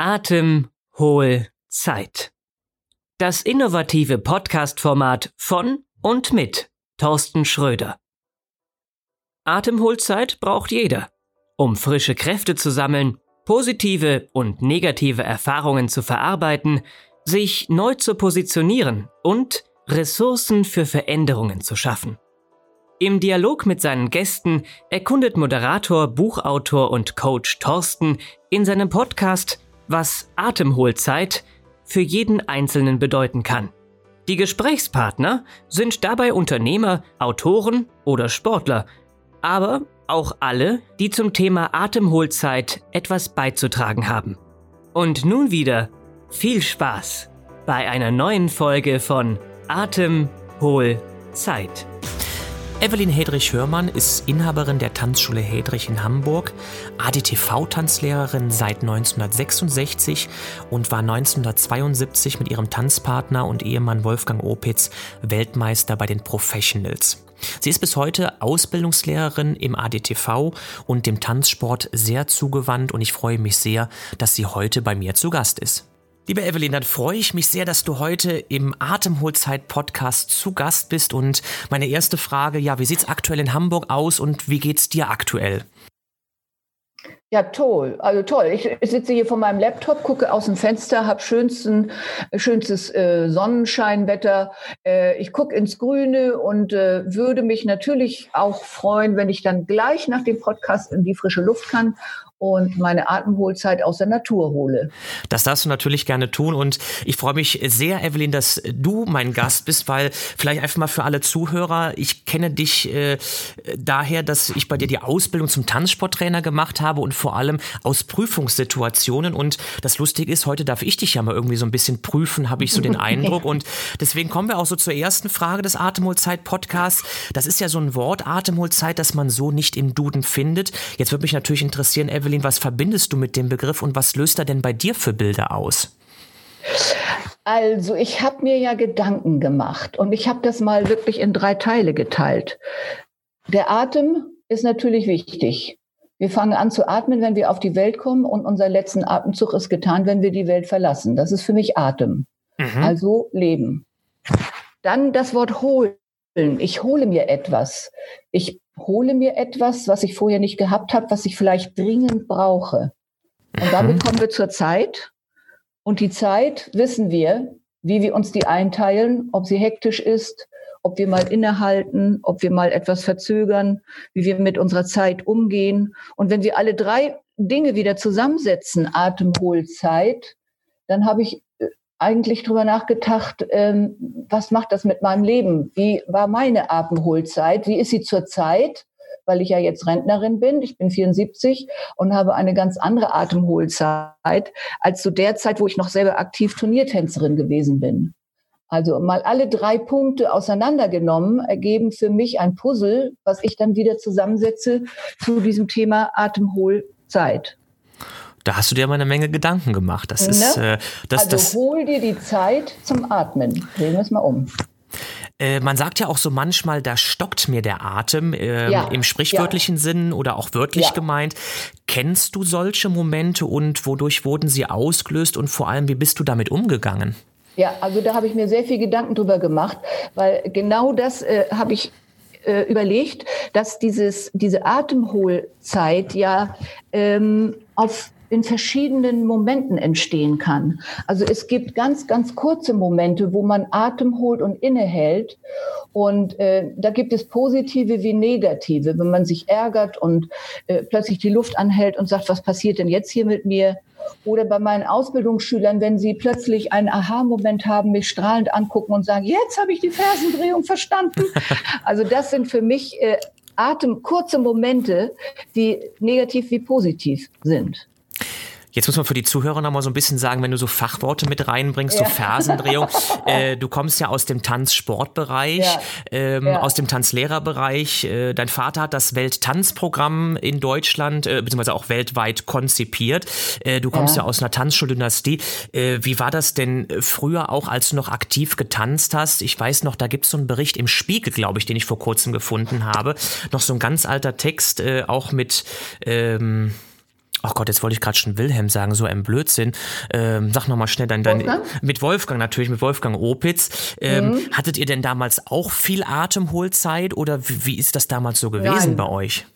Atem, Hohl, Zeit. Das innovative Podcast-Format von und mit Thorsten Schröder. Atemholzeit braucht jeder, um frische Kräfte zu sammeln, positive und negative Erfahrungen zu verarbeiten, sich neu zu positionieren und Ressourcen für Veränderungen zu schaffen. Im Dialog mit seinen Gästen erkundet Moderator, Buchautor und Coach Thorsten in seinem Podcast was Atemholzeit für jeden Einzelnen bedeuten kann. Die Gesprächspartner sind dabei Unternehmer, Autoren oder Sportler, aber auch alle, die zum Thema Atemholzeit etwas beizutragen haben. Und nun wieder viel Spaß bei einer neuen Folge von Atemholzeit. Evelyn Hedrich-Hörmann ist Inhaberin der Tanzschule Hedrich in Hamburg, ADTV-Tanzlehrerin seit 1966 und war 1972 mit ihrem Tanzpartner und Ehemann Wolfgang Opitz Weltmeister bei den Professionals. Sie ist bis heute Ausbildungslehrerin im ADTV und dem Tanzsport sehr zugewandt und ich freue mich sehr, dass sie heute bei mir zu Gast ist. Liebe Evelyn, dann freue ich mich sehr, dass du heute im Atemholzeit-Podcast zu Gast bist. Und meine erste Frage, ja, wie sieht es aktuell in Hamburg aus und wie geht es dir aktuell? Ja, toll. Also toll. Ich sitze hier vor meinem Laptop, gucke aus dem Fenster, habe schönsten, schönstes äh, Sonnenscheinwetter. Äh, ich gucke ins Grüne und äh, würde mich natürlich auch freuen, wenn ich dann gleich nach dem Podcast in die frische Luft kann und meine Atemholzeit aus der Natur hole. Das darfst du natürlich gerne tun und ich freue mich sehr, Evelyn, dass du mein Gast bist, weil vielleicht einfach mal für alle Zuhörer, ich kenne dich äh, daher, dass ich bei dir die Ausbildung zum Tanzsporttrainer gemacht habe und vor allem aus Prüfungssituationen und das Lustige ist, heute darf ich dich ja mal irgendwie so ein bisschen prüfen, habe ich so den Eindruck und deswegen kommen wir auch so zur ersten Frage des Atemholzeit-Podcasts. Das ist ja so ein Wort, Atemholzeit, das man so nicht im Duden findet. Jetzt würde mich natürlich interessieren, Evelyn, Evelyn, was verbindest du mit dem Begriff und was löst er denn bei dir für Bilder aus? Also ich habe mir ja Gedanken gemacht und ich habe das mal wirklich in drei Teile geteilt. Der Atem ist natürlich wichtig. Wir fangen an zu atmen, wenn wir auf die Welt kommen und unser letzten Atemzug ist getan, wenn wir die Welt verlassen. Das ist für mich Atem. Mhm. Also Leben. Dann das Wort holen. Ich hole mir etwas. Ich hole mir etwas, was ich vorher nicht gehabt habe, was ich vielleicht dringend brauche. Und damit mhm. kommen wir zur Zeit. Und die Zeit wissen wir, wie wir uns die einteilen, ob sie hektisch ist, ob wir mal innehalten, ob wir mal etwas verzögern, wie wir mit unserer Zeit umgehen. Und wenn wir alle drei Dinge wieder zusammensetzen, Atemholzeit, dann habe ich eigentlich drüber nachgedacht, ähm, was macht das mit meinem Leben? Wie war meine Atemholzeit? Wie ist sie zurzeit? Weil ich ja jetzt Rentnerin bin, ich bin 74 und habe eine ganz andere Atemholzeit als zu der Zeit, wo ich noch selber aktiv Turniertänzerin gewesen bin. Also mal alle drei Punkte auseinandergenommen ergeben für mich ein Puzzle, was ich dann wieder zusammensetze zu diesem Thema Atemholzeit. Da hast du dir mal eine Menge Gedanken gemacht. Das ne? ist, äh, das, also das, hol dir die Zeit zum Atmen. Drehen wir es mal um. Äh, man sagt ja auch so manchmal, da stockt mir der Atem äh, ja, im sprichwörtlichen ja. Sinn oder auch wörtlich ja. gemeint. Kennst du solche Momente und wodurch wurden sie ausgelöst und vor allem, wie bist du damit umgegangen? Ja, also da habe ich mir sehr viel Gedanken drüber gemacht, weil genau das äh, habe ich äh, überlegt, dass dieses, diese Atemholzeit ja ähm, auf in verschiedenen Momenten entstehen kann. Also es gibt ganz, ganz kurze Momente, wo man Atem holt und innehält. Und äh, da gibt es positive wie negative. Wenn man sich ärgert und äh, plötzlich die Luft anhält und sagt, was passiert denn jetzt hier mit mir? Oder bei meinen Ausbildungsschülern, wenn sie plötzlich einen Aha-Moment haben, mich strahlend angucken und sagen, jetzt habe ich die Fersendrehung verstanden. Also das sind für mich äh, Atem, kurze Momente, die negativ wie positiv sind. Jetzt muss man für die Zuhörer noch mal so ein bisschen sagen, wenn du so Fachworte mit reinbringst, ja. so Fersendrehung. äh, du kommst ja aus dem Tanzsportbereich, ja. ähm, ja. aus dem Tanzlehrerbereich. Äh, dein Vater hat das Welttanzprogramm in Deutschland, äh, beziehungsweise auch weltweit konzipiert. Äh, du kommst ja, aus einer Tanzschuldynastie. Äh, wie war das denn früher auch, als du noch aktiv getanzt hast? Ich weiß noch, da gibt es so einen Bericht im Spiegel, glaube ich, den ich vor kurzem gefunden habe. Noch so ein ganz alter Text, äh, auch mit ähm, ach Gott, jetzt wollte ich gerade schon Wilhelm sagen, so ein Blödsinn. Ähm, sag nochmal schnell dein, dein Wolfgang? mit Wolfgang natürlich, mit Wolfgang Opitz. Ähm, mhm. Hattet ihr denn damals auch viel Atemholzeit oder wie, wie ist das damals so gewesen Nein. bei euch?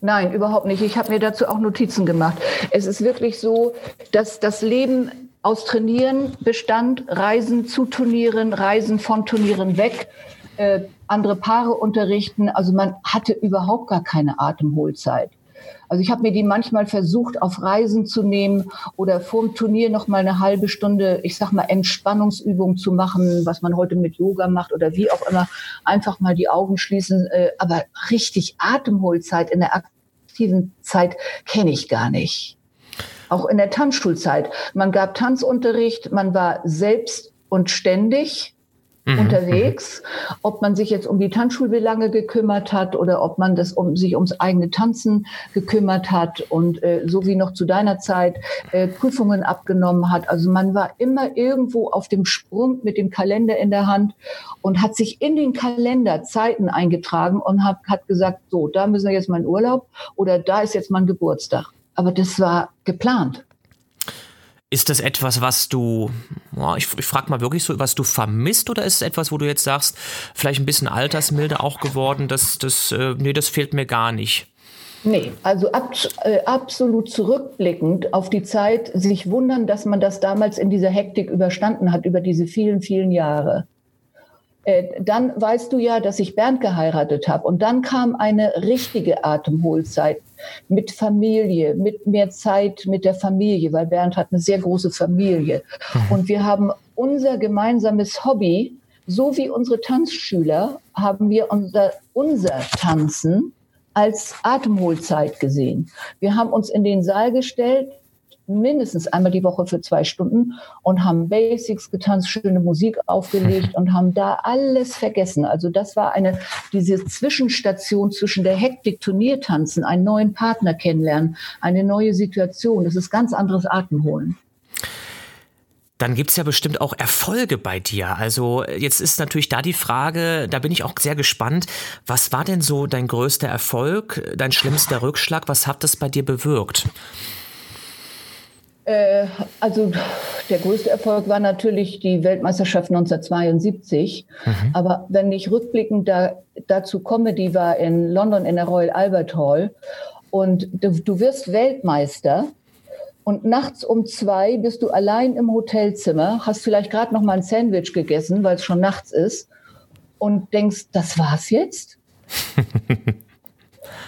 Nein, überhaupt nicht. Ich habe mir dazu auch Notizen gemacht. Es ist wirklich so, dass das Leben aus Trainieren bestand, Reisen zu Turnieren, Reisen von Turnieren weg, äh, andere Paare unterrichten. Also man hatte überhaupt gar keine Atemholzeit. Also ich habe mir die manchmal versucht, auf Reisen zu nehmen oder vor dem Turnier noch mal eine halbe Stunde, ich sag mal, Entspannungsübung zu machen, was man heute mit Yoga macht oder wie auch immer, einfach mal die Augen schließen. Äh, aber richtig Atemholzeit in der aktiven Zeit kenne ich gar nicht. Auch in der Tanzschulzeit. Man gab Tanzunterricht, man war selbst und ständig mhm. unterwegs. Ob man sich jetzt um die Tanzschulbelange gekümmert hat oder ob man das um sich ums eigene Tanzen gekümmert hat und äh, so wie noch zu deiner Zeit äh, Prüfungen abgenommen hat. Also man war immer irgendwo auf dem Sprung mit dem Kalender in der Hand und hat sich in den Kalender Zeiten eingetragen und hat, hat gesagt, so, da müssen wir jetzt mal in Urlaub oder da ist jetzt mein Geburtstag. Aber das war geplant. Ist das etwas, was du, ich, ich frage mal wirklich so, was du vermisst oder ist es etwas, wo du jetzt sagst, vielleicht ein bisschen altersmilde auch geworden, dass das, äh, nee, das fehlt mir gar nicht? Nee, also ab, äh, absolut zurückblickend auf die Zeit, sich wundern, dass man das damals in dieser Hektik überstanden hat, über diese vielen, vielen Jahre. Äh, dann weißt du ja, dass ich Bernd geheiratet habe. Und dann kam eine richtige Atemholzeit mit Familie, mit mehr Zeit mit der Familie, weil Bernd hat eine sehr große Familie. Mhm. Und wir haben unser gemeinsames Hobby, so wie unsere Tanzschüler, haben wir unser, unser Tanzen als Atemholzeit gesehen. Wir haben uns in den Saal gestellt, mindestens einmal die Woche für zwei Stunden und haben Basics getanzt, schöne Musik aufgelegt und haben da alles vergessen. Also das war eine, diese Zwischenstation zwischen der Hektik Turniertanzen, einen neuen Partner kennenlernen, eine neue Situation. Das ist ganz anderes Atemholen. Dann gibt's ja bestimmt auch Erfolge bei dir. Also jetzt ist natürlich da die Frage, da bin ich auch sehr gespannt, was war denn so dein größter Erfolg, dein schlimmster Rückschlag, was hat das bei dir bewirkt? Äh, also der größte Erfolg war natürlich die Weltmeisterschaft 1972. Mhm. Aber wenn ich rückblickend da, dazu komme, die war in London in der Royal Albert Hall und du, du wirst Weltmeister und nachts um zwei bist du allein im Hotelzimmer, hast vielleicht gerade noch mal ein Sandwich gegessen, weil es schon nachts ist und denkst, das war's jetzt?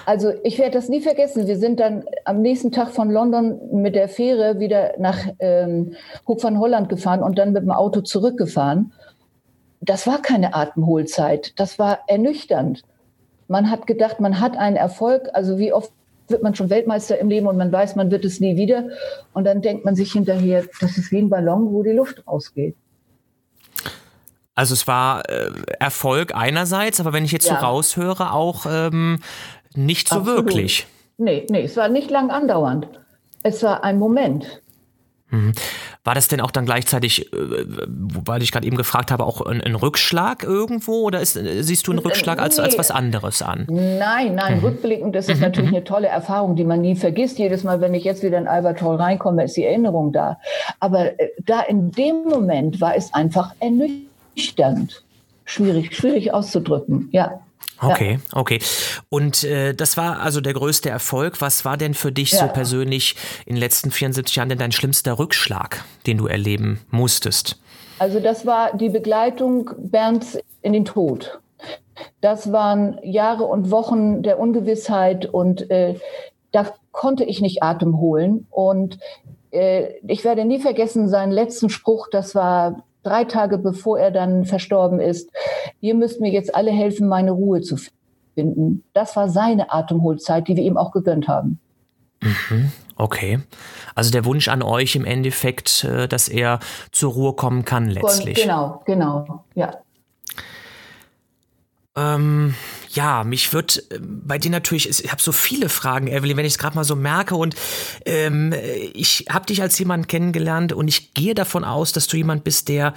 Also ich werde das nie vergessen. Wir sind dann am nächsten Tag von London mit der Fähre wieder nach ähm, Hoek van Holland gefahren und dann mit dem Auto zurückgefahren. Das war keine Atemholzeit. Das war ernüchternd. Man hat gedacht, man hat einen Erfolg. Also wie oft wird man schon Weltmeister im Leben und man weiß, man wird es nie wieder. Und dann denkt man sich hinterher, das ist wie ein Ballon, wo die Luft rausgeht. Also es war äh, Erfolg einerseits, aber wenn ich jetzt ja. so raushöre, auch ähm, nicht so Absolut. wirklich. Nee, nee, es war nicht lang andauernd. Es war ein Moment. Mhm. War das denn auch dann gleichzeitig, äh, weil ich gerade eben gefragt habe, auch ein, ein Rückschlag irgendwo oder ist, siehst du einen äh, Rückschlag als, nee. als was anderes an? Nein, nein, mhm. rückblickend ist es mhm. natürlich mhm. eine tolle Erfahrung, die man nie vergisst. Jedes Mal, wenn ich jetzt wieder in Albert Hall reinkomme, ist die Erinnerung da. Aber äh, da in dem Moment war es einfach ernüchternd. Schwierig, schwierig auszudrücken, ja. Okay, ja. okay. Und äh, das war also der größte Erfolg. Was war denn für dich ja. so persönlich in den letzten 74 Jahren denn dein schlimmster Rückschlag, den du erleben musstest? Also das war die Begleitung Bernds in den Tod. Das waren Jahre und Wochen der Ungewissheit und äh, da konnte ich nicht Atem holen. Und äh, ich werde nie vergessen seinen letzten Spruch, das war drei Tage bevor er dann verstorben ist, ihr müsst mir jetzt alle helfen, meine Ruhe zu finden. Das war seine Atemholzeit, die wir ihm auch gegönnt haben. Mhm, okay. Also der Wunsch an euch im Endeffekt, äh, dass er zur Ruhe kommen kann letztlich. Genau, genau, ja. Ähm, ja, mich wird äh, bei dir natürlich, ich habe so viele Fragen, Evelyn, wenn ich es gerade mal so merke und ähm, ich habe dich als jemand kennengelernt und ich gehe davon aus, dass du jemand bist, der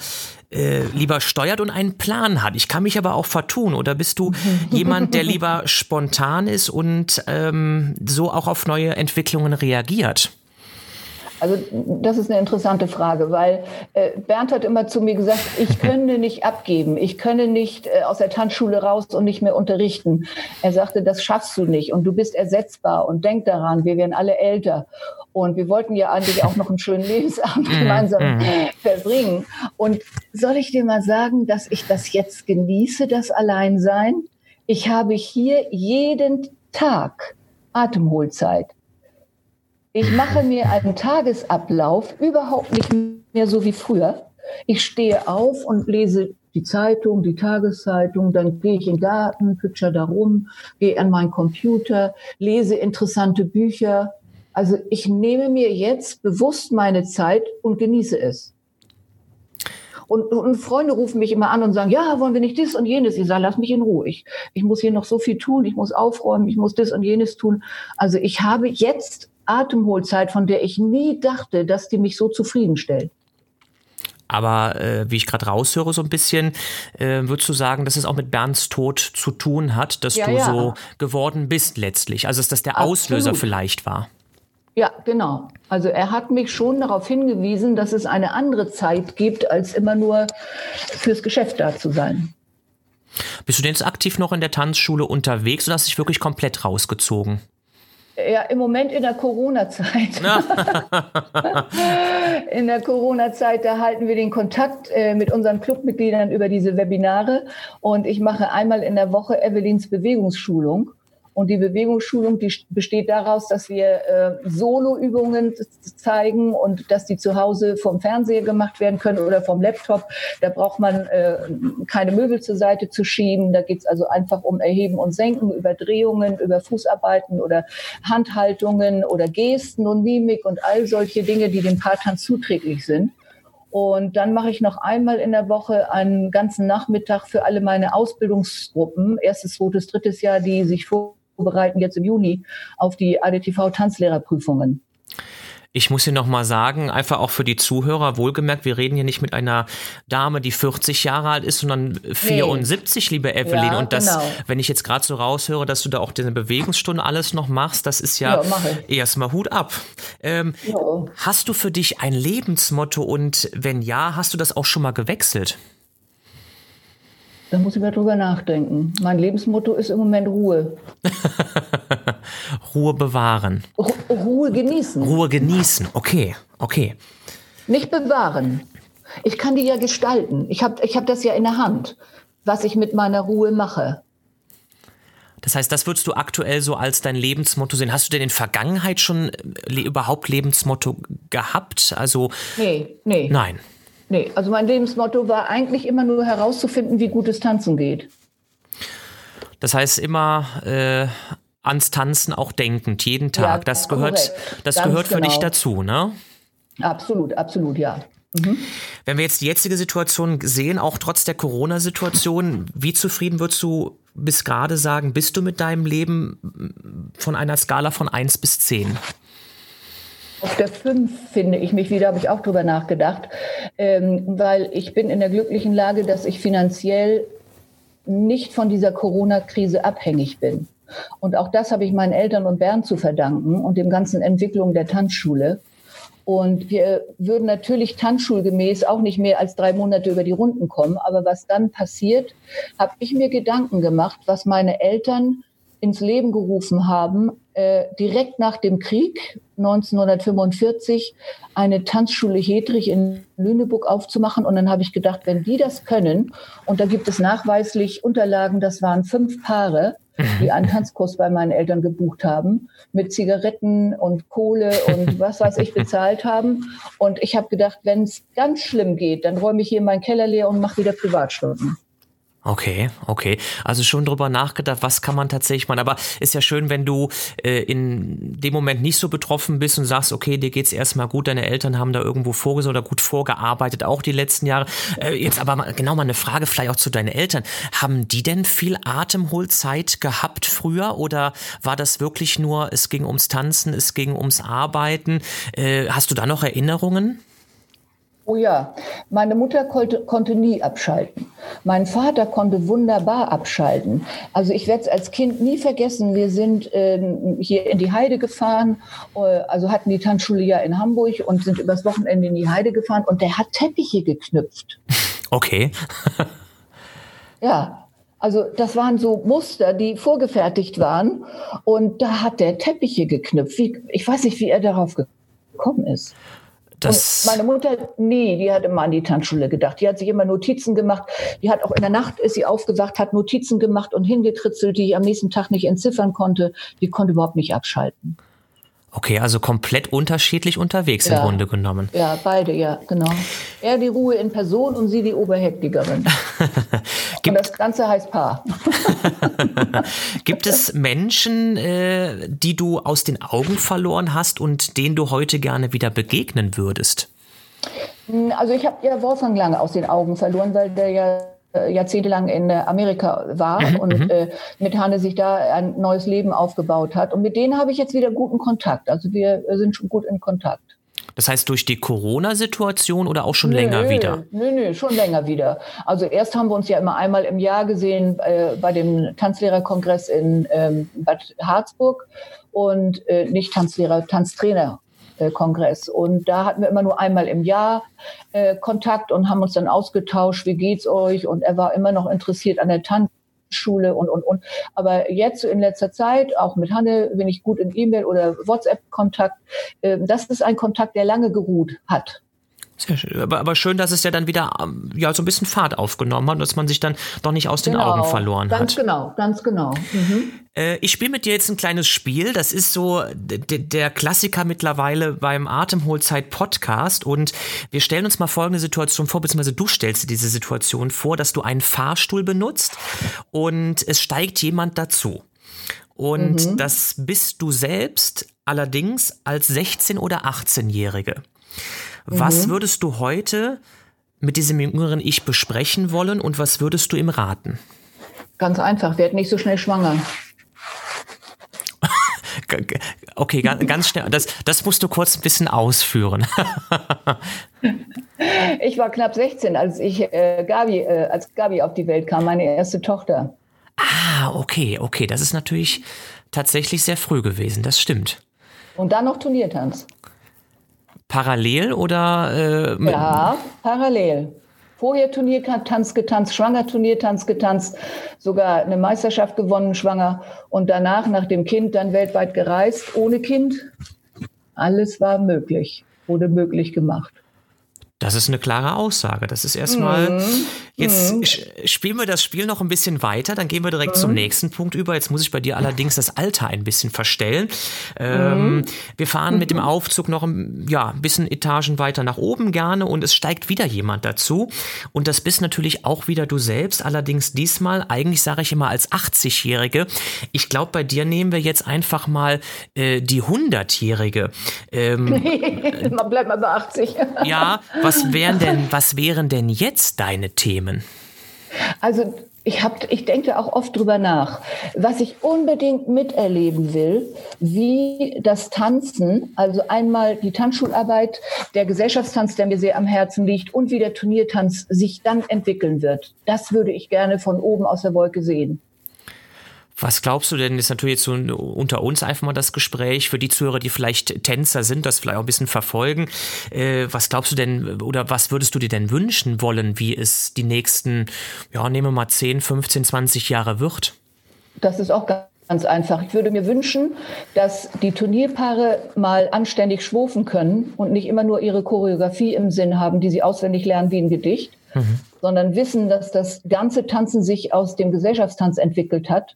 äh, lieber steuert und einen Plan hat. Ich kann mich aber auch vertun. Oder bist du jemand, der lieber spontan ist und ähm, so auch auf neue Entwicklungen reagiert? Also das ist eine interessante Frage, weil äh, Bernd hat immer zu mir gesagt, ich könne nicht abgeben, ich könne nicht äh, aus der Tanzschule raus und nicht mehr unterrichten. Er sagte, das schaffst du nicht und du bist ersetzbar und denk daran, wir werden alle älter. Und wir wollten ja eigentlich auch noch einen schönen Lebensabend mhm. gemeinsam mhm. verbringen. Und soll ich dir mal sagen, dass ich das jetzt genieße, das Alleinsein? Ich habe hier jeden Tag Atemholzeit. Ich mache mir einen Tagesablauf überhaupt nicht mehr so wie früher. Ich stehe auf und lese die Zeitung, die Tageszeitung, dann gehe ich in den Garten, pütscher da rum, gehe an meinen Computer, lese interessante Bücher. Also ich nehme mir jetzt bewusst meine Zeit und genieße es. Und, und, Freunde rufen mich immer an und sagen, ja, wollen wir nicht das und jenes? Ich sage, lass mich in Ruhe. Ich, ich muss hier noch so viel tun, ich muss aufräumen, ich muss das und jenes tun. Also ich habe jetzt Atemholzeit, von der ich nie dachte, dass die mich so zufriedenstellt. Aber äh, wie ich gerade raushöre, so ein bisschen, äh, würdest du sagen, dass es auch mit Bernds Tod zu tun hat, dass ja, du ja. so geworden bist letztlich? Also, dass das der Absolut. Auslöser vielleicht war? Ja, genau. Also er hat mich schon darauf hingewiesen, dass es eine andere Zeit gibt, als immer nur fürs Geschäft da zu sein. Bist du denn jetzt aktiv noch in der Tanzschule unterwegs oder hast du dich wirklich komplett rausgezogen? Ja, im Moment in der Corona-Zeit. in der Corona-Zeit, da halten wir den Kontakt äh, mit unseren Clubmitgliedern über diese Webinare. Und ich mache einmal in der Woche Evelyns Bewegungsschulung. Und die Bewegungsschulung, die besteht daraus, dass wir äh, Soloübungen zeigen und dass die zu Hause vom Fernseher gemacht werden können oder vom Laptop. Da braucht man äh, keine Möbel zur Seite zu schieben. Da geht's also einfach um Erheben und Senken, über Drehungen, über Fußarbeiten oder Handhaltungen oder Gesten und Mimik und all solche Dinge, die dem Paartanz zuträglich sind. Und dann mache ich noch einmal in der Woche einen ganzen Nachmittag für alle meine Ausbildungsgruppen, erstes, zweites, drittes Jahr, die sich vor vorbereiten jetzt im Juni auf die ADTV-Tanzlehrerprüfungen. Ich muss hier nochmal sagen, einfach auch für die Zuhörer, wohlgemerkt, wir reden hier nicht mit einer Dame, die 40 Jahre alt ist, sondern 74, nee. liebe Evelyn. Ja, und das, genau. wenn ich jetzt gerade so raushöre, dass du da auch diese Bewegungsstunde alles noch machst, das ist ja, ja erstmal Hut ab. Ähm, ja. Hast du für dich ein Lebensmotto und wenn ja, hast du das auch schon mal gewechselt? Da muss ich mal drüber nachdenken. Mein Lebensmotto ist im Moment Ruhe. Ruhe bewahren. Ru Ruhe genießen. Ruhe genießen, okay, okay. Nicht bewahren. Ich kann die ja gestalten. Ich habe ich hab das ja in der Hand, was ich mit meiner Ruhe mache. Das heißt, das würdest du aktuell so als dein Lebensmotto sehen. Hast du denn in Vergangenheit schon äh, überhaupt Lebensmotto gehabt? Also nee, nee. Nein. Nee, also mein Lebensmotto war eigentlich immer nur herauszufinden, wie gutes Tanzen geht. Das heißt immer äh, ans Tanzen auch denkend, jeden Tag. Ja, das gehört, das gehört für genau. dich dazu, ne? Absolut, absolut, ja. Mhm. Wenn wir jetzt die jetzige Situation sehen, auch trotz der Corona-Situation, wie zufrieden würdest du bis gerade sagen, bist du mit deinem Leben von einer Skala von 1 bis 10? Auf der 5 finde ich mich wieder, habe ich auch drüber nachgedacht, ähm, weil ich bin in der glücklichen Lage, dass ich finanziell nicht von dieser Corona-Krise abhängig bin. Und auch das habe ich meinen Eltern und Bernd zu verdanken und dem ganzen Entwicklung der Tanzschule. Und wir würden natürlich tanzschulgemäß auch nicht mehr als drei Monate über die Runden kommen. Aber was dann passiert, habe ich mir Gedanken gemacht, was meine Eltern ins Leben gerufen haben, äh, direkt nach dem Krieg 1945 eine Tanzschule Hedrich in Lüneburg aufzumachen. Und dann habe ich gedacht, wenn die das können, und da gibt es nachweislich Unterlagen, das waren fünf Paare, die einen Tanzkurs bei meinen Eltern gebucht haben, mit Zigaretten und Kohle und was weiß ich bezahlt haben. Und ich habe gedacht, wenn es ganz schlimm geht, dann räume ich hier meinen Keller leer und mache wieder Privatstunden. Okay, okay. Also schon drüber nachgedacht, was kann man tatsächlich machen. Aber ist ja schön, wenn du äh, in dem Moment nicht so betroffen bist und sagst, okay, dir geht's erstmal gut, deine Eltern haben da irgendwo vorgesorgt oder gut vorgearbeitet, auch die letzten Jahre. Äh, jetzt aber mal, genau mal eine Frage vielleicht auch zu deinen Eltern. Haben die denn viel Atemholzeit gehabt früher oder war das wirklich nur, es ging ums Tanzen, es ging ums Arbeiten? Äh, hast du da noch Erinnerungen? Oh ja, meine Mutter konnte, konnte nie abschalten. Mein Vater konnte wunderbar abschalten. Also ich werde es als Kind nie vergessen. Wir sind ähm, hier in die Heide gefahren, äh, also hatten die Tanzschule ja in Hamburg und sind übers Wochenende in die Heide gefahren und der hat Teppiche geknüpft. Okay. ja, also das waren so Muster, die vorgefertigt waren und da hat der Teppiche geknüpft. Wie, ich weiß nicht, wie er darauf gekommen ist. Das und meine Mutter, nee, die hat immer an die Tanzschule gedacht. Die hat sich immer Notizen gemacht. Die hat auch in der Nacht, ist sie aufgewacht, hat Notizen gemacht und hingekritzelt, die ich am nächsten Tag nicht entziffern konnte. Die konnte überhaupt nicht abschalten. Okay, also komplett unterschiedlich unterwegs ja. im Grunde genommen. Ja, beide, ja, genau. Er die Ruhe in Person und sie die Oberhäuptlingerin. und das Ganze heißt Paar. Gibt es Menschen, äh, die du aus den Augen verloren hast und denen du heute gerne wieder begegnen würdest? Hm, also ich habe ja Wolfgang lange aus den Augen verloren, weil der ja jahrzehntelang in äh, Amerika war mhm, und mhm. äh, mit Hanne sich da ein neues Leben aufgebaut hat. Und mit denen habe ich jetzt wieder guten Kontakt. Also wir sind schon gut in Kontakt. Das heißt durch die Corona-Situation oder auch schon nö, länger wieder? Nö, nö, schon länger wieder. Also erst haben wir uns ja immer einmal im Jahr gesehen äh, bei dem Tanzlehrerkongress in ähm, Bad Harzburg und äh, nicht Tanzlehrer, Tanztrainer Kongress. Und da hatten wir immer nur einmal im Jahr äh, Kontakt und haben uns dann ausgetauscht, wie geht's euch? Und er war immer noch interessiert an der Tanzschule und, und, und. Aber jetzt in letzter Zeit, auch mit Hanne, bin ich gut in E-Mail oder WhatsApp-Kontakt. Äh, das ist ein Kontakt, der lange geruht hat. Sehr schön. Aber, aber schön, dass es ja dann wieder ähm, ja, so ein bisschen Fahrt aufgenommen hat, dass man sich dann doch nicht aus den genau, Augen verloren ganz hat. Ganz genau, ganz genau. Mhm. Äh, ich spiele mit dir jetzt ein kleines Spiel. Das ist so der Klassiker mittlerweile beim Atemholzeit-Podcast. Und wir stellen uns mal folgende Situation vor, beziehungsweise du stellst dir diese Situation vor, dass du einen Fahrstuhl benutzt und es steigt jemand dazu. Und mhm. das bist du selbst allerdings als 16- oder 18-Jährige. Was mhm. würdest du heute mit diesem jüngeren Ich besprechen wollen und was würdest du ihm raten? Ganz einfach, werd nicht so schnell schwanger. Okay, ganz schnell. Das, das musst du kurz ein bisschen ausführen. ich war knapp 16, als ich äh, Gabi, äh, als Gabi auf die Welt kam, meine erste Tochter. Ah, okay, okay. Das ist natürlich tatsächlich sehr früh gewesen, das stimmt. Und dann noch Turniertanz parallel oder? Äh, ja, parallel. Vorher Turniertanz getanzt, schwanger Turniertanz getanzt, sogar eine Meisterschaft gewonnen, schwanger und danach nach dem Kind dann weltweit gereist, ohne Kind. Alles war möglich, wurde möglich gemacht. Das ist eine klare Aussage. Das ist erstmal. Mhm. Jetzt mhm. spielen wir das Spiel noch ein bisschen weiter, dann gehen wir direkt mhm. zum nächsten Punkt über. Jetzt muss ich bei dir allerdings das Alter ein bisschen verstellen. Ähm, mhm. wir fahren mit dem mhm. Aufzug noch ein, ja, ein bisschen Etagen weiter nach oben gerne und es steigt wieder jemand dazu. Und das bist natürlich auch wieder du selbst. Allerdings diesmal, eigentlich sage ich immer als 80-Jährige. Ich glaube, bei dir nehmen wir jetzt einfach mal äh, die 100-Jährige. Ähm, Man bleibt mal bei 80. ja, was was wären denn, was wären denn jetzt deine Themen? Also ich, hab, ich denke auch oft drüber nach, was ich unbedingt miterleben will, wie das Tanzen, also einmal die Tanzschularbeit, der Gesellschaftstanz, der mir sehr am Herzen liegt, und wie der Turniertanz sich dann entwickeln wird. Das würde ich gerne von oben aus der Wolke sehen. Was glaubst du denn, ist natürlich jetzt so unter uns einfach mal das Gespräch für die Zuhörer, die vielleicht Tänzer sind, das vielleicht auch ein bisschen verfolgen. Äh, was glaubst du denn oder was würdest du dir denn wünschen wollen, wie es die nächsten, ja, nehmen wir mal 10, 15, 20 Jahre wird? Das ist auch ganz einfach. Ich würde mir wünschen, dass die Turnierpaare mal anständig schwufen können und nicht immer nur ihre Choreografie im Sinn haben, die sie auswendig lernen wie ein Gedicht, mhm. sondern wissen, dass das ganze Tanzen sich aus dem Gesellschaftstanz entwickelt hat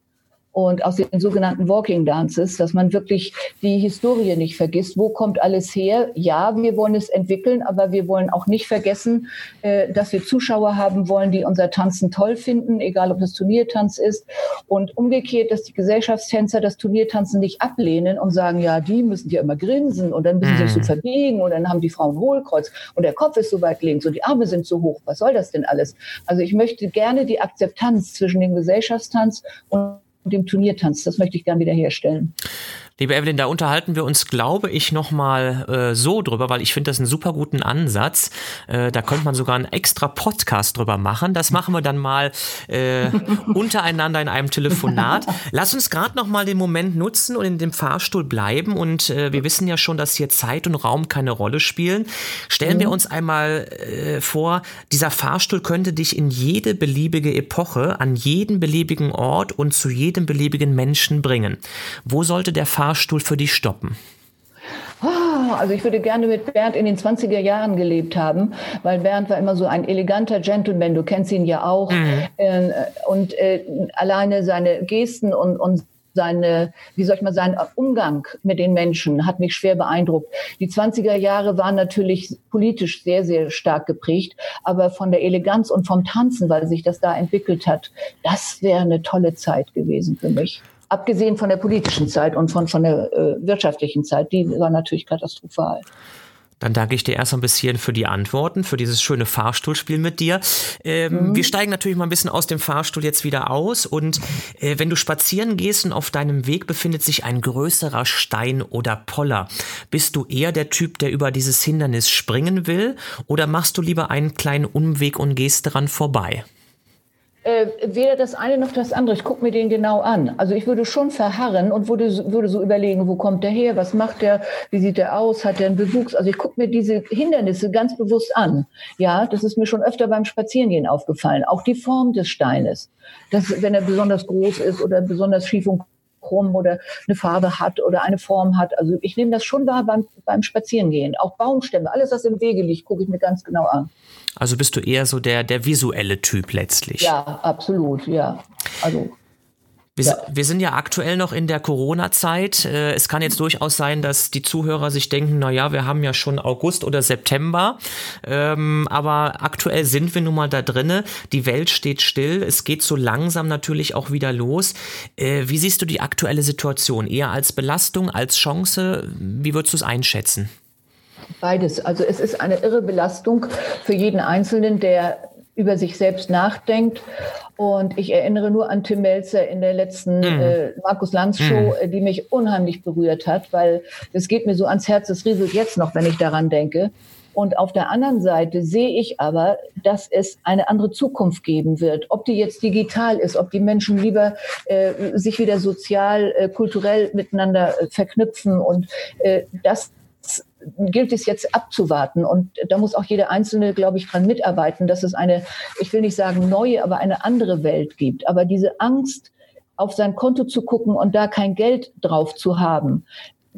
und aus den sogenannten Walking Dances, dass man wirklich die Historie nicht vergisst. Wo kommt alles her? Ja, wir wollen es entwickeln, aber wir wollen auch nicht vergessen, äh, dass wir Zuschauer haben wollen, die unser Tanzen toll finden, egal ob es Turniertanz ist. Und umgekehrt, dass die Gesellschaftstänzer das Turniertanzen nicht ablehnen und sagen, ja, die müssen ja immer grinsen und dann müssen sie sich so mhm. verbiegen und dann haben die Frauen Hohlkreuz und der Kopf ist so weit links und die Arme sind so hoch. Was soll das denn alles? Also ich möchte gerne die Akzeptanz zwischen dem Gesellschaftstanz und dem Turniertanz. Das möchte ich gerne wiederherstellen. Liebe Evelyn, da unterhalten wir uns, glaube ich, nochmal äh, so drüber, weil ich finde das einen super guten Ansatz. Äh, da könnte man sogar einen extra Podcast drüber machen. Das machen wir dann mal äh, untereinander in einem Telefonat. Lass uns gerade nochmal den Moment nutzen und in dem Fahrstuhl bleiben. Und äh, wir wissen ja schon, dass hier Zeit und Raum keine Rolle spielen. Stellen mhm. wir uns einmal äh, vor, dieser Fahrstuhl könnte dich in jede beliebige Epoche, an jeden beliebigen Ort und zu jedem beliebigen Menschen bringen. Wo sollte der Fahrstuhl Fahrstuhl für dich stoppen? Ah, also ich würde gerne mit Bernd in den 20er Jahren gelebt haben, weil Bernd war immer so ein eleganter Gentleman, du kennst ihn ja auch. Mhm. Äh, und äh, alleine seine Gesten und, und seine, wie soll ich mal sagen, Umgang mit den Menschen hat mich schwer beeindruckt. Die 20er Jahre waren natürlich politisch sehr, sehr stark geprägt, aber von der Eleganz und vom Tanzen, weil sich das da entwickelt hat, das wäre eine tolle Zeit gewesen für mich. Abgesehen von der politischen Zeit und von, von der äh, wirtschaftlichen Zeit, die war natürlich katastrophal. Dann danke ich dir erst ein bisschen für die Antworten, für dieses schöne Fahrstuhlspiel mit dir. Ähm, mhm. Wir steigen natürlich mal ein bisschen aus dem Fahrstuhl jetzt wieder aus. Und äh, wenn du spazieren gehst und auf deinem Weg befindet sich ein größerer Stein oder Poller, bist du eher der Typ, der über dieses Hindernis springen will? Oder machst du lieber einen kleinen Umweg und gehst daran vorbei? Äh, weder das eine noch das andere. Ich gucke mir den genau an. Also ich würde schon verharren und würde, würde so überlegen, wo kommt der her, was macht der, wie sieht der aus, hat der einen Bewuchs. Also ich gucke mir diese Hindernisse ganz bewusst an. Ja, das ist mir schon öfter beim Spazierengehen aufgefallen. Auch die Form des Steines. Das, wenn er besonders groß ist oder besonders schief und krumm oder eine Farbe hat oder eine Form hat. Also ich nehme das schon wahr beim, beim Spazierengehen. Auch Baumstämme, alles, was im Wege liegt, gucke ich mir ganz genau an. Also bist du eher so der, der visuelle Typ letztlich. Ja, absolut, ja. Also wir, ja. wir, sind ja aktuell noch in der Corona-Zeit. Äh, es kann jetzt durchaus sein, dass die Zuhörer sich denken, na ja, wir haben ja schon August oder September. Ähm, aber aktuell sind wir nun mal da drinne. Die Welt steht still. Es geht so langsam natürlich auch wieder los. Äh, wie siehst du die aktuelle Situation? Eher als Belastung, als Chance? Wie würdest du es einschätzen? Beides. Also es ist eine irre Belastung für jeden Einzelnen, der über sich selbst nachdenkt. Und ich erinnere nur an Tim Melzer in der letzten mhm. äh, Markus Lanz Show, mhm. die mich unheimlich berührt hat, weil es geht mir so ans Herz, es rieselt jetzt noch, wenn ich daran denke. Und auf der anderen Seite sehe ich aber, dass es eine andere Zukunft geben wird. Ob die jetzt digital ist, ob die Menschen lieber äh, sich wieder sozial, äh, kulturell miteinander äh, verknüpfen und äh, das gilt es jetzt abzuwarten. Und da muss auch jeder Einzelne, glaube ich, dran mitarbeiten, dass es eine, ich will nicht sagen neue, aber eine andere Welt gibt. Aber diese Angst, auf sein Konto zu gucken und da kein Geld drauf zu haben,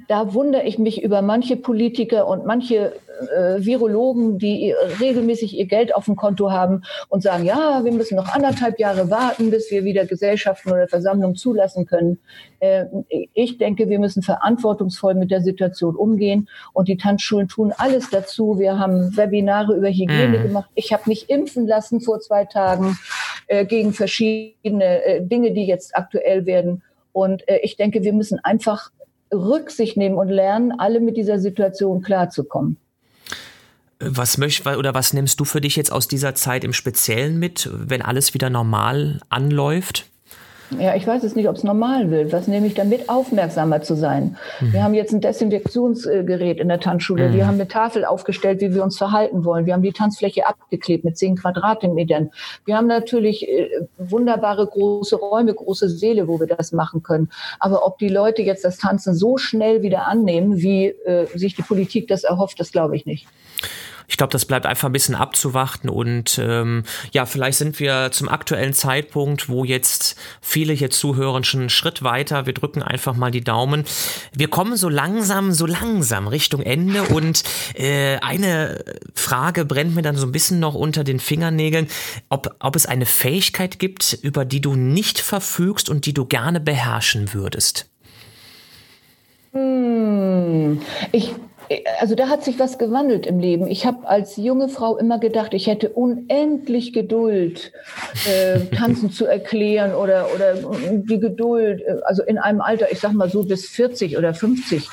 da wundere ich mich über manche Politiker und manche äh, Virologen, die regelmäßig ihr Geld auf dem Konto haben und sagen, ja, wir müssen noch anderthalb Jahre warten, bis wir wieder Gesellschaften oder Versammlungen zulassen können. Äh, ich denke, wir müssen verantwortungsvoll mit der Situation umgehen und die Tanzschulen tun alles dazu. Wir haben Webinare über Hygiene mhm. gemacht. Ich habe mich impfen lassen vor zwei Tagen äh, gegen verschiedene äh, Dinge, die jetzt aktuell werden. Und äh, ich denke, wir müssen einfach Rücksicht nehmen und lernen, alle mit dieser Situation klarzukommen. Was möcht, oder was nimmst du für dich jetzt aus dieser Zeit im Speziellen mit, wenn alles wieder normal anläuft? Ja, ich weiß es nicht, ob es normal wird. Was nehme ich damit, aufmerksamer zu sein? Mhm. Wir haben jetzt ein Desinfektionsgerät in der Tanzschule. Mhm. Wir haben eine Tafel aufgestellt, wie wir uns verhalten wollen. Wir haben die Tanzfläche abgeklebt mit zehn Quadratmetern. Wir haben natürlich äh, wunderbare große Räume, große Seele, wo wir das machen können. Aber ob die Leute jetzt das Tanzen so schnell wieder annehmen, wie äh, sich die Politik das erhofft, das glaube ich nicht. Ich glaube, das bleibt einfach ein bisschen abzuwarten und ähm, ja, vielleicht sind wir zum aktuellen Zeitpunkt, wo jetzt viele hier zuhören, schon einen Schritt weiter. Wir drücken einfach mal die Daumen. Wir kommen so langsam, so langsam Richtung Ende und äh, eine Frage brennt mir dann so ein bisschen noch unter den Fingernägeln, ob, ob es eine Fähigkeit gibt, über die du nicht verfügst und die du gerne beherrschen würdest. Hm, ich also da hat sich was gewandelt im Leben. Ich habe als junge Frau immer gedacht, ich hätte unendlich Geduld, äh, tanzen zu erklären oder, oder die Geduld, äh, also in einem Alter, ich sag mal so bis 40 oder 50.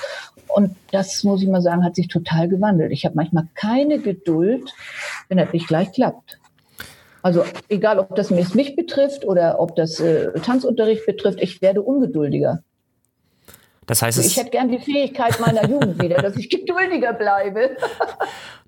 Und das, muss ich mal sagen, hat sich total gewandelt. Ich habe manchmal keine Geduld, wenn das nicht gleich klappt. Also egal, ob das mich betrifft oder ob das äh, Tanzunterricht betrifft, ich werde ungeduldiger. Das heißt, ich hätte gern die Fähigkeit meiner Jugend wieder, dass ich geduldiger bleibe.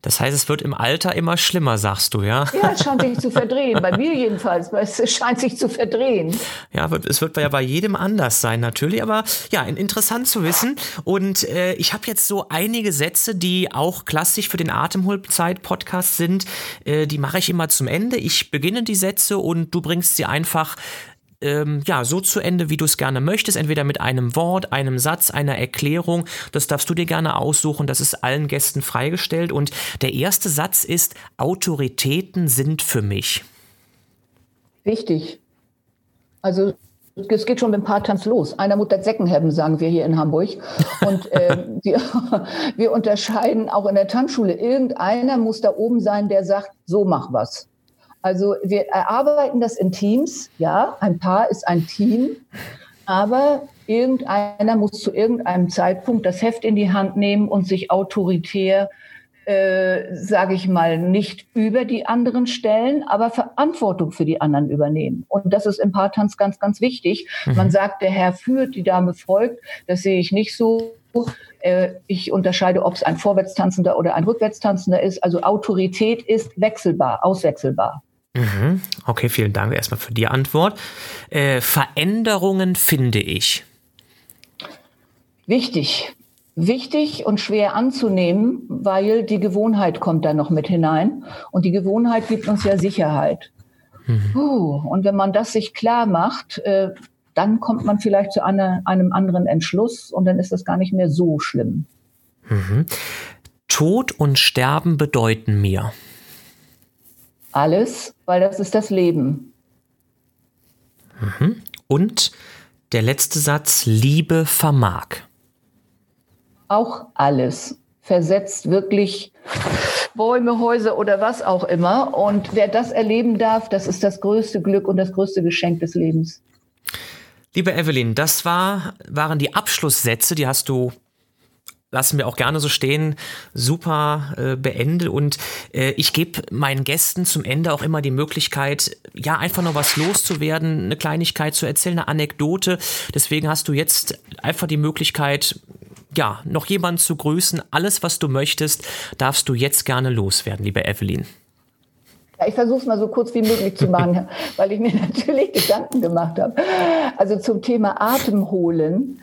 Das heißt, es wird im Alter immer schlimmer, sagst du, ja? Ja, es scheint sich zu verdrehen. Bei mir jedenfalls. Es scheint sich zu verdrehen. Ja, es wird ja bei jedem anders sein, natürlich. Aber ja, interessant zu wissen. Und äh, ich habe jetzt so einige Sätze, die auch klassisch für den Atemholzeit-Podcast sind. Äh, die mache ich immer zum Ende. Ich beginne die Sätze und du bringst sie einfach ähm, ja, so zu Ende, wie du es gerne möchtest, entweder mit einem Wort, einem Satz, einer Erklärung. Das darfst du dir gerne aussuchen, das ist allen Gästen freigestellt. Und der erste Satz ist, Autoritäten sind für mich. Wichtig. Also es geht schon mit dem Paartanz los. Einer muss das Säcken haben, sagen wir hier in Hamburg. Und äh, wir, wir unterscheiden auch in der Tanzschule. Irgendeiner muss da oben sein, der sagt, so mach was. Also wir erarbeiten das in Teams. Ja, ein Paar ist ein Team, aber irgendeiner muss zu irgendeinem Zeitpunkt das Heft in die Hand nehmen und sich autoritär äh, sage ich mal, nicht über die anderen stellen, aber Verantwortung für die anderen übernehmen. Und das ist im Paartanz ganz, ganz wichtig. Mhm. Man sagt, der Herr führt, die Dame folgt. Das sehe ich nicht so. Äh, ich unterscheide, ob es ein Vorwärtstanzender oder ein Rückwärtstanzender ist. Also Autorität ist wechselbar, auswechselbar. Mhm. Okay, vielen Dank erstmal für die Antwort. Äh, Veränderungen finde ich. Wichtig. Wichtig und schwer anzunehmen, weil die Gewohnheit kommt da noch mit hinein. Und die Gewohnheit gibt uns ja Sicherheit. Mhm. Uh, und wenn man das sich klar macht, äh, dann kommt man vielleicht zu einer, einem anderen Entschluss und dann ist das gar nicht mehr so schlimm. Mhm. Tod und Sterben bedeuten mir. Alles, weil das ist das Leben. Mhm. Und der letzte Satz, Liebe vermag. Auch alles. Versetzt wirklich Bäume, Häuser oder was auch immer. Und wer das erleben darf, das ist das größte Glück und das größte Geschenk des Lebens. Liebe Evelyn, das war, waren die Abschlusssätze, die hast du lassen wir auch gerne so stehen, super äh, beendet. Und äh, ich gebe meinen Gästen zum Ende auch immer die Möglichkeit, ja, einfach noch was loszuwerden, eine Kleinigkeit zu erzählen, eine Anekdote. Deswegen hast du jetzt einfach die Möglichkeit, ja, noch jemanden zu grüßen. Alles, was du möchtest, darfst du jetzt gerne loswerden, liebe Evelyn. Ja, ich versuche es mal so kurz wie möglich zu machen, weil ich mir natürlich Gedanken gemacht habe. Also zum Thema Atemholen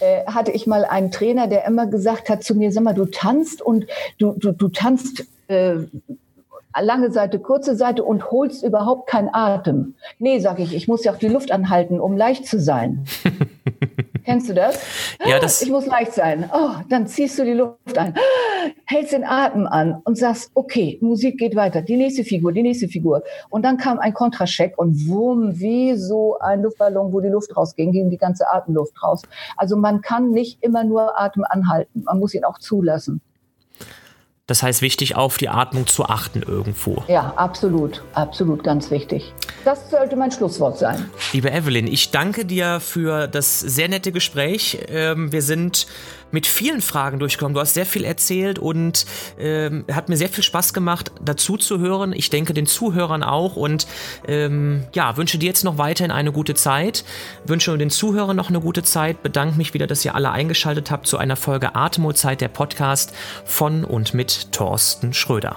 äh, hatte ich mal einen Trainer, der immer gesagt hat zu mir, sag mal, du tanzt und du, du, du tanzt äh, lange Seite, kurze Seite und holst überhaupt keinen Atem. Nee, sage ich, ich muss ja auch die Luft anhalten, um leicht zu sein. Kennst du das? Ja, das. Ich muss leicht sein. Oh, dann ziehst du die Luft ein, hältst den Atem an und sagst, okay, Musik geht weiter. Die nächste Figur, die nächste Figur. Und dann kam ein Kontrascheck und wumm, wie so ein Luftballon, wo die Luft rausging, ging die ganze Atemluft raus. Also man kann nicht immer nur Atem anhalten. Man muss ihn auch zulassen. Das heißt, wichtig auf die Atmung zu achten irgendwo. Ja, absolut, absolut, ganz wichtig. Das sollte mein Schlusswort sein. Liebe Evelyn, ich danke dir für das sehr nette Gespräch. Ähm, wir sind mit vielen Fragen durchgekommen. Du hast sehr viel erzählt und ähm, hat mir sehr viel Spaß gemacht, dazu zu hören. Ich denke den Zuhörern auch und ähm, ja, wünsche dir jetzt noch weiterhin eine gute Zeit. Wünsche den Zuhörern noch eine gute Zeit. Bedanke mich wieder, dass ihr alle eingeschaltet habt zu einer Folge Atemozeit, der Podcast von und mit Thorsten Schröder.